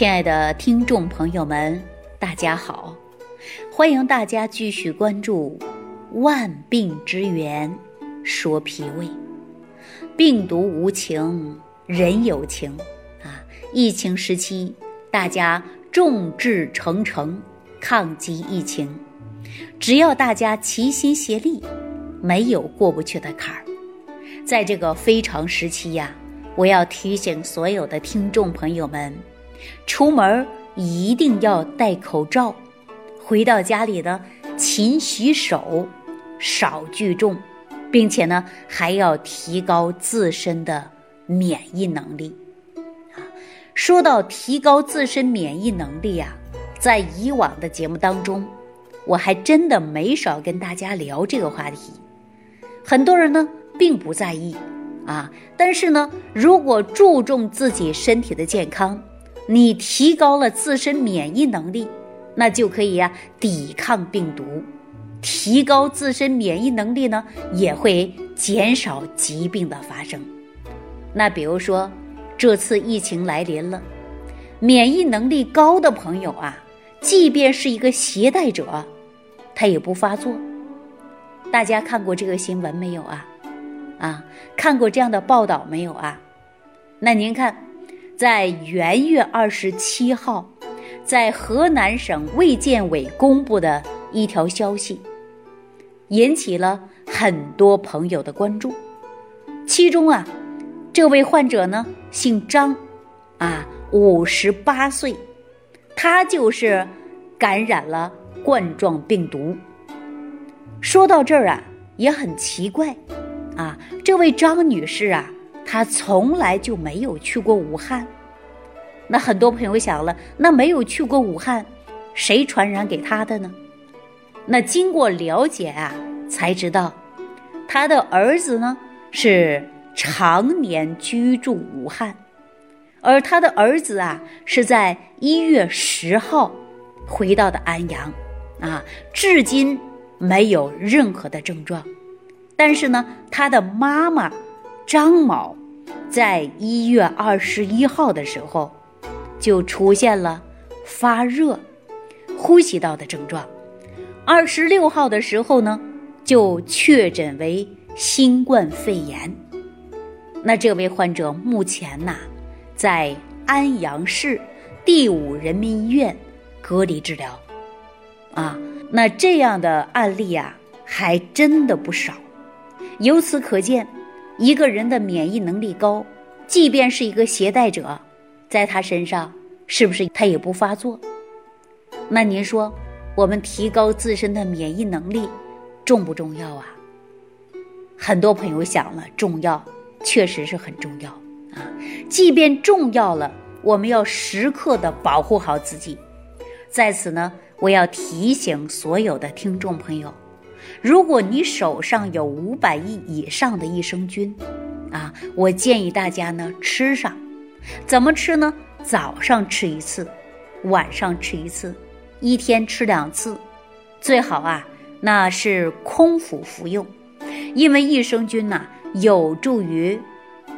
亲爱的听众朋友们，大家好！欢迎大家继续关注《万病之源说脾胃》。病毒无情，人有情啊！疫情时期，大家众志成城抗击疫情，只要大家齐心协力，没有过不去的坎儿。在这个非常时期呀，我要提醒所有的听众朋友们。出门一定要戴口罩，回到家里呢，勤洗手，少聚众，并且呢，还要提高自身的免疫能力。啊，说到提高自身免疫能力呀，在以往的节目当中，我还真的没少跟大家聊这个话题。很多人呢并不在意啊，但是呢，如果注重自己身体的健康。你提高了自身免疫能力，那就可以呀抵抗病毒。提高自身免疫能力呢，也会减少疾病的发生。那比如说，这次疫情来临了，免疫能力高的朋友啊，即便是一个携带者，他也不发作。大家看过这个新闻没有啊？啊，看过这样的报道没有啊？那您看。在元月二十七号，在河南省卫健委公布的一条消息，引起了很多朋友的关注。其中啊，这位患者呢姓张，啊，五十八岁，他就是感染了冠状病毒。说到这儿啊，也很奇怪，啊，这位张女士啊。他从来就没有去过武汉，那很多朋友想了，那没有去过武汉，谁传染给他的呢？那经过了解啊，才知道，他的儿子呢是常年居住武汉，而他的儿子啊是在一月十号回到的安阳，啊，至今没有任何的症状，但是呢，他的妈妈张某。在一月二十一号的时候，就出现了发热、呼吸道的症状。二十六号的时候呢，就确诊为新冠肺炎。那这位患者目前呐，在安阳市第五人民医院隔离治疗。啊，那这样的案例啊，还真的不少。由此可见。一个人的免疫能力高，即便是一个携带者，在他身上是不是他也不发作？那您说，我们提高自身的免疫能力重不重要啊？很多朋友想了，重要，确实是很重要啊。即便重要了，我们要时刻的保护好自己。在此呢，我要提醒所有的听众朋友。如果你手上有五百亿以上的益生菌，啊，我建议大家呢吃上，怎么吃呢？早上吃一次，晚上吃一次，一天吃两次，最好啊，那是空腹服用，因为益生菌呐有助于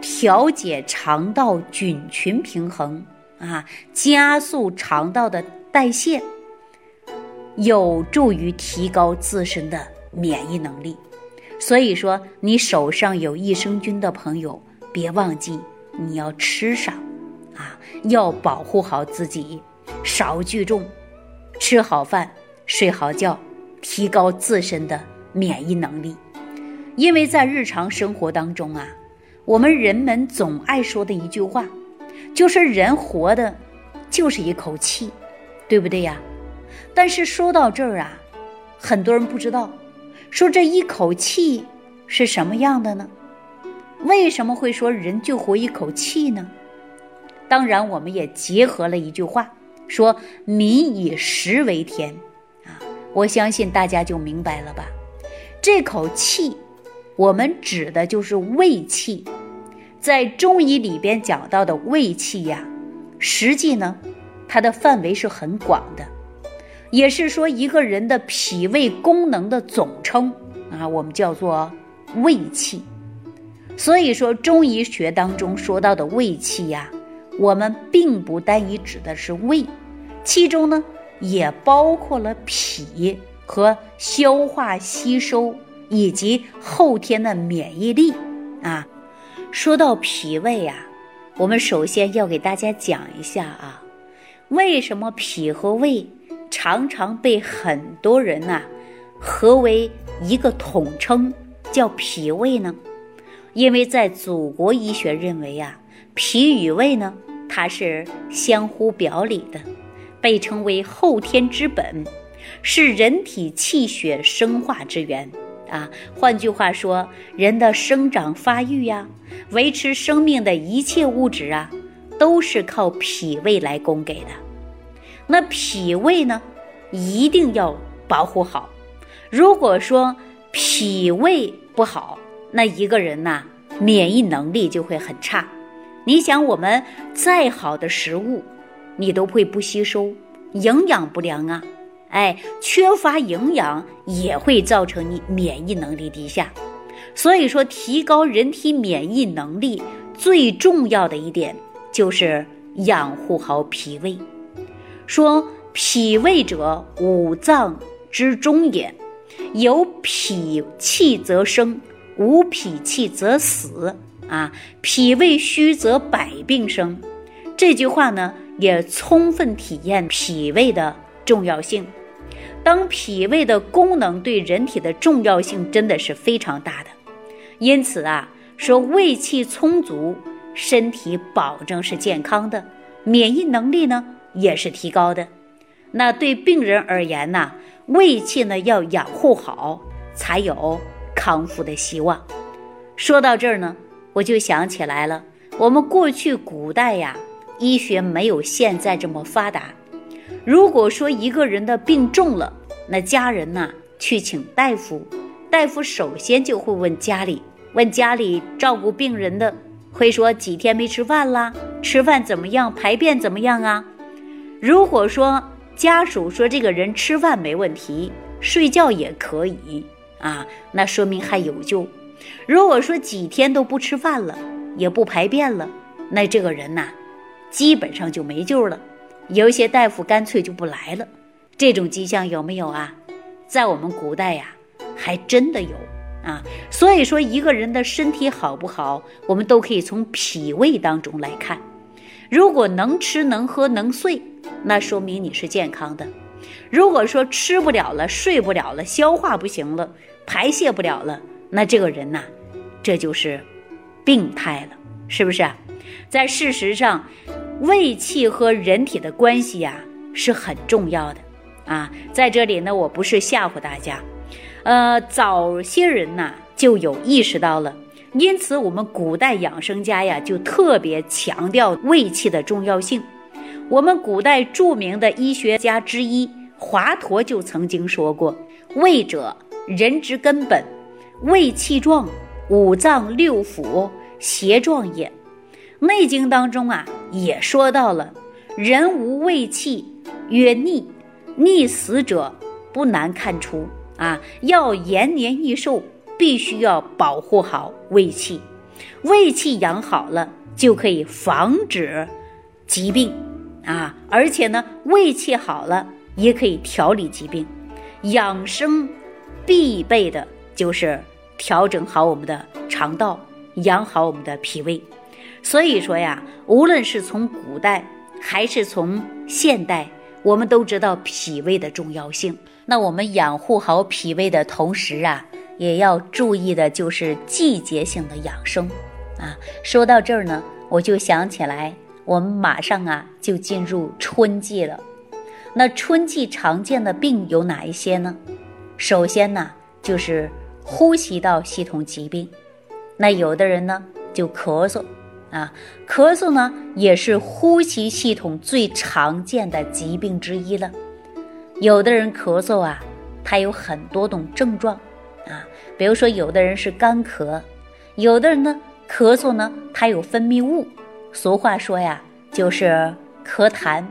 调节肠道菌群平衡啊，加速肠道的代谢，有助于提高自身的。免疫能力，所以说你手上有益生菌的朋友，别忘记你要吃上，啊，要保护好自己，少聚众，吃好饭，睡好觉，提高自身的免疫能力。因为在日常生活当中啊，我们人们总爱说的一句话，就是人活的，就是一口气，对不对呀？但是说到这儿啊，很多人不知道。说这一口气是什么样的呢？为什么会说人就活一口气呢？当然，我们也结合了一句话，说“民以食为天”，啊，我相信大家就明白了吧？这口气，我们指的就是胃气。在中医里边讲到的胃气呀，实际呢，它的范围是很广的。也是说一个人的脾胃功能的总称啊，我们叫做胃气。所以说中医学当中说到的胃气呀，我们并不单一指的是胃，其中呢也包括了脾和消化吸收以及后天的免疫力啊。说到脾胃呀，我们首先要给大家讲一下啊，为什么脾和胃常常被很多人呐合为一个统称，叫脾胃呢？因为在祖国医学认为呀，脾与胃呢，它是相互表里的，被称为后天之本，是人体气血生化之源啊。换句话说，人的生长发育呀。维持生命的一切物质啊，都是靠脾胃来供给的。那脾胃呢，一定要保护好。如果说脾胃不好，那一个人呐，免疫能力就会很差。你想，我们再好的食物，你都会不吸收，营养不良啊，哎，缺乏营养也会造成你免疫能力低下。所以说，提高人体免疫能力最重要的一点就是养护好脾胃。说脾胃者，五脏之中也，有脾气则生，无脾气则死。啊，脾胃虚则百病生。这句话呢，也充分体验脾胃的重要性。当脾胃的功能对人体的重要性真的是非常大的。因此啊，说胃气充足，身体保证是健康的，免疫能力呢也是提高的。那对病人而言呢，胃气呢要养护好，才有康复的希望。说到这儿呢，我就想起来了，我们过去古代呀，医学没有现在这么发达。如果说一个人的病重了，那家人呢去请大夫，大夫首先就会问家里。问家里照顾病人的，会说几天没吃饭啦？吃饭怎么样？排便怎么样啊？如果说家属说这个人吃饭没问题，睡觉也可以啊，那说明还有救。如果说几天都不吃饭了，也不排便了，那这个人呐，基本上就没救了。有一些大夫干脆就不来了。这种迹象有没有啊？在我们古代呀，还真的有。啊，所以说一个人的身体好不好，我们都可以从脾胃当中来看。如果能吃能喝能睡，那说明你是健康的；如果说吃不了了、睡不了了、消化不行了、排泄不了了，那这个人呐，这就是病态了，是不是？在事实上，胃气和人体的关系呀是很重要的啊。在这里呢，我不是吓唬大家。呃，早些人呐就有意识到了，因此我们古代养生家呀就特别强调胃气的重要性。我们古代著名的医学家之一华佗就曾经说过：“胃者，人之根本，胃气壮，五脏六腑邪壮也。”《内经》当中啊也说到了：“人无胃气，曰逆，逆死者不难看出。”啊，要延年益寿，必须要保护好胃气，胃气养好了，就可以防止疾病啊！而且呢，胃气好了，也可以调理疾病。养生必备的就是调整好我们的肠道，养好我们的脾胃。所以说呀，无论是从古代还是从现代，我们都知道脾胃的重要性。那我们养护好脾胃的同时啊，也要注意的就是季节性的养生啊。说到这儿呢，我就想起来，我们马上啊就进入春季了。那春季常见的病有哪一些呢？首先呢，就是呼吸道系统疾病。那有的人呢就咳嗽啊，咳嗽呢也是呼吸系统最常见的疾病之一了。有的人咳嗽啊，他有很多种症状，比如说有的人是干咳，有的人呢咳嗽呢，他有分泌物，俗话说呀，就是咳痰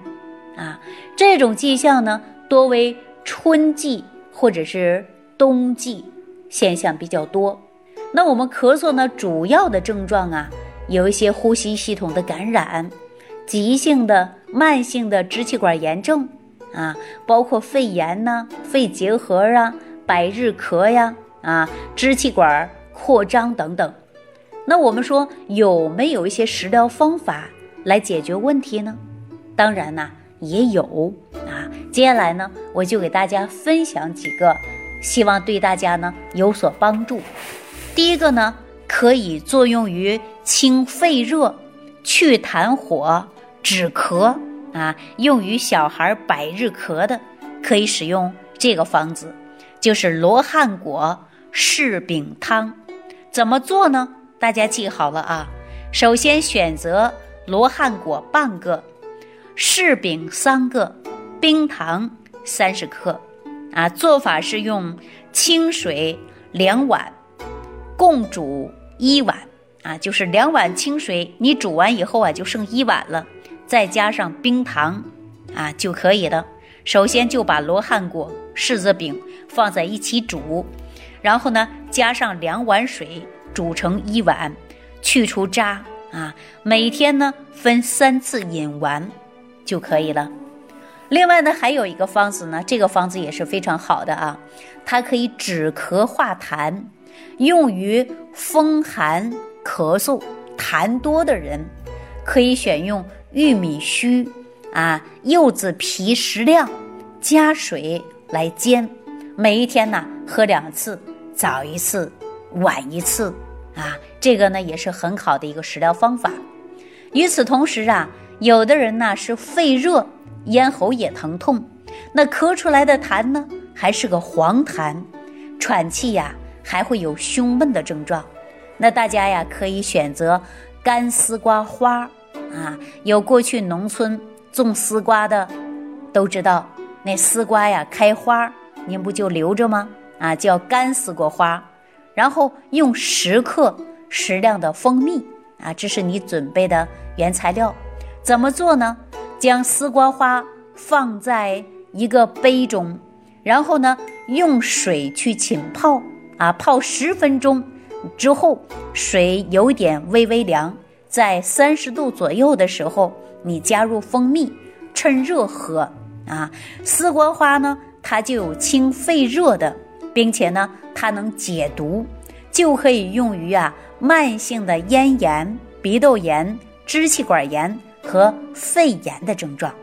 啊。这种迹象呢，多为春季或者是冬季现象比较多。那我们咳嗽呢，主要的症状啊，有一些呼吸系统的感染，急性的、慢性的支气管炎症啊，包括肺炎呐、肺结核啊、百日咳呀、啊支气管扩张等等。那我们说有没有一些食疗方法来解决问题呢？当然呢，也有啊。接下来呢，我就给大家分享几个，希望对大家呢有所帮助。第一个呢，可以作用于清肺热、去痰火、止咳啊，用于小孩百日咳的，可以使用这个方子，就是罗汉果柿饼汤。怎么做呢？大家记好了啊。首先选择罗汉果半个，柿饼三个，冰糖三十克。啊，做法是用清水两碗。共煮一碗啊，就是两碗清水，你煮完以后啊，就剩一碗了，再加上冰糖啊就可以了。首先就把罗汉果、柿子饼放在一起煮，然后呢，加上两碗水煮成一碗，去除渣啊。每天呢分三次饮完就可以了。另外呢，还有一个方子呢，这个方子也是非常好的啊，它可以止咳化痰。用于风寒咳嗽痰多的人，可以选用玉米须啊、柚子皮适量，加水来煎。每一天呢喝两次，早一次，晚一次啊。这个呢也是很好的一个食疗方法。与此同时啊，有的人呢是肺热，咽喉也疼痛，那咳出来的痰呢还是个黄痰，喘气呀。还会有胸闷的症状，那大家呀可以选择干丝瓜花啊。有过去农村种丝瓜的，都知道那丝瓜呀开花儿，您不就留着吗？啊，叫干丝瓜花。然后用十克适量的蜂蜜啊，这是你准备的原材料。怎么做呢？将丝瓜花放在一个杯中，然后呢用水去浸泡。啊，泡十分钟之后，水有点微微凉，在三十度左右的时候，你加入蜂蜜，趁热喝。啊，丝瓜花呢，它就有清肺热的，并且呢，它能解毒，就可以用于啊慢性的咽炎、鼻窦炎、支气管炎和肺炎的症状。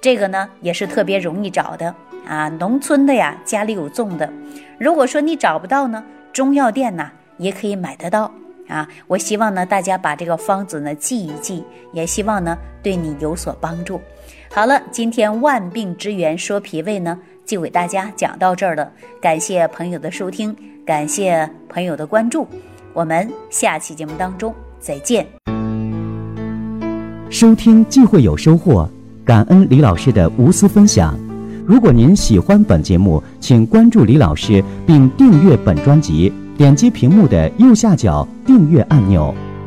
这个呢，也是特别容易找的。啊，农村的呀，家里有种的。如果说你找不到呢，中药店呢也可以买得到啊。我希望呢，大家把这个方子呢记一记，也希望呢对你有所帮助。好了，今天万病之源说脾胃呢，就给大家讲到这儿了。感谢朋友的收听，感谢朋友的关注，我们下期节目当中再见。收听既会有收获，感恩李老师的无私分享。如果您喜欢本节目，请关注李老师并订阅本专辑，点击屏幕的右下角订阅按钮。